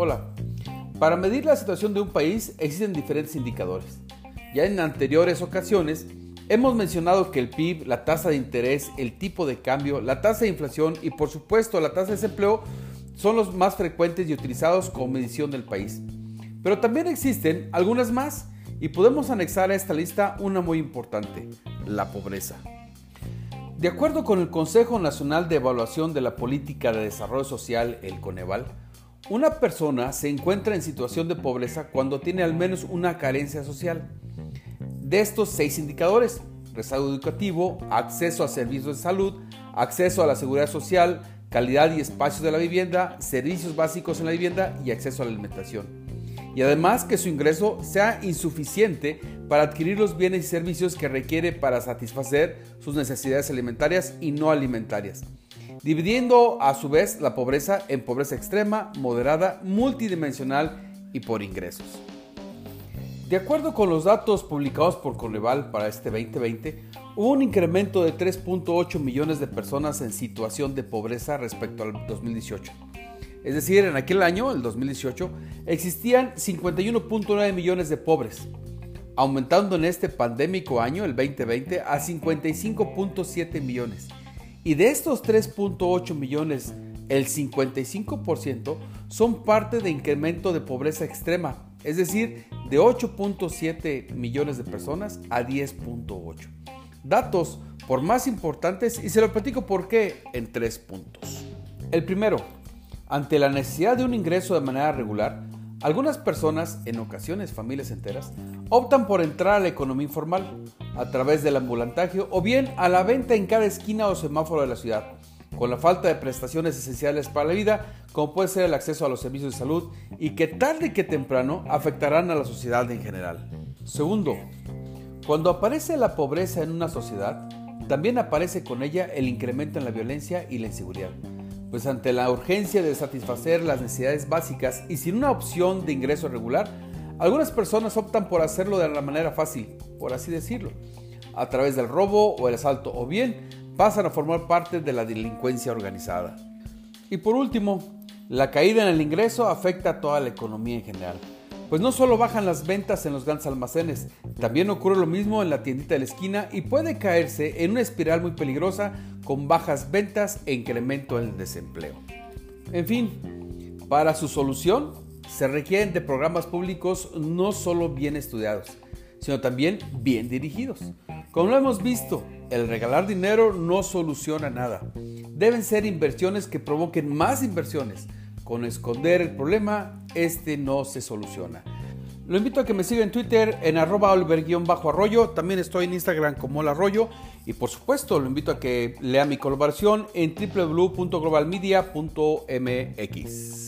Hola. Para medir la situación de un país existen diferentes indicadores. Ya en anteriores ocasiones hemos mencionado que el PIB, la tasa de interés, el tipo de cambio, la tasa de inflación y por supuesto la tasa de desempleo son los más frecuentes y utilizados como medición del país. Pero también existen algunas más y podemos anexar a esta lista una muy importante, la pobreza. De acuerdo con el Consejo Nacional de Evaluación de la Política de Desarrollo Social, el Coneval, una persona se encuentra en situación de pobreza cuando tiene al menos una carencia social. De estos seis indicadores, rezagado educativo, acceso a servicios de salud, acceso a la seguridad social, calidad y espacios de la vivienda, servicios básicos en la vivienda y acceso a la alimentación y además que su ingreso sea insuficiente para adquirir los bienes y servicios que requiere para satisfacer sus necesidades alimentarias y no alimentarias, dividiendo a su vez la pobreza en pobreza extrema, moderada, multidimensional y por ingresos. De acuerdo con los datos publicados por Coneval para este 2020, hubo un incremento de 3.8 millones de personas en situación de pobreza respecto al 2018 es decir, en aquel año, el 2018, existían 51.9 millones de pobres, aumentando en este pandémico año, el 2020, a 55.7 millones. Y de estos 3.8 millones, el 55% son parte de incremento de pobreza extrema, es decir, de 8.7 millones de personas a 10.8. Datos por más importantes y se lo platico por qué en tres puntos. El primero, ante la necesidad de un ingreso de manera regular, algunas personas, en ocasiones familias enteras, optan por entrar a la economía informal a través del ambulantaje o bien a la venta en cada esquina o semáforo de la ciudad, con la falta de prestaciones esenciales para la vida, como puede ser el acceso a los servicios de salud y que tarde que temprano afectarán a la sociedad en general. Segundo, cuando aparece la pobreza en una sociedad, también aparece con ella el incremento en la violencia y la inseguridad pues ante la urgencia de satisfacer las necesidades básicas y sin una opción de ingreso regular, algunas personas optan por hacerlo de la manera fácil, por así decirlo, a través del robo o el asalto, o bien pasan a formar parte de la delincuencia organizada. Y por último, la caída en el ingreso afecta a toda la economía en general. Pues no solo bajan las ventas en los grandes almacenes, también ocurre lo mismo en la tiendita de la esquina y puede caerse en una espiral muy peligrosa con bajas ventas e incremento en el desempleo. En fin, para su solución se requieren de programas públicos no solo bien estudiados, sino también bien dirigidos. Como lo hemos visto, el regalar dinero no soluciona nada. Deben ser inversiones que provoquen más inversiones, con esconder el problema, este no se soluciona. Lo invito a que me siga en Twitter en arroba oliver-arroyo. También estoy en Instagram como el arroyo. Y por supuesto, lo invito a que lea mi colaboración en www.globalmedia.mx.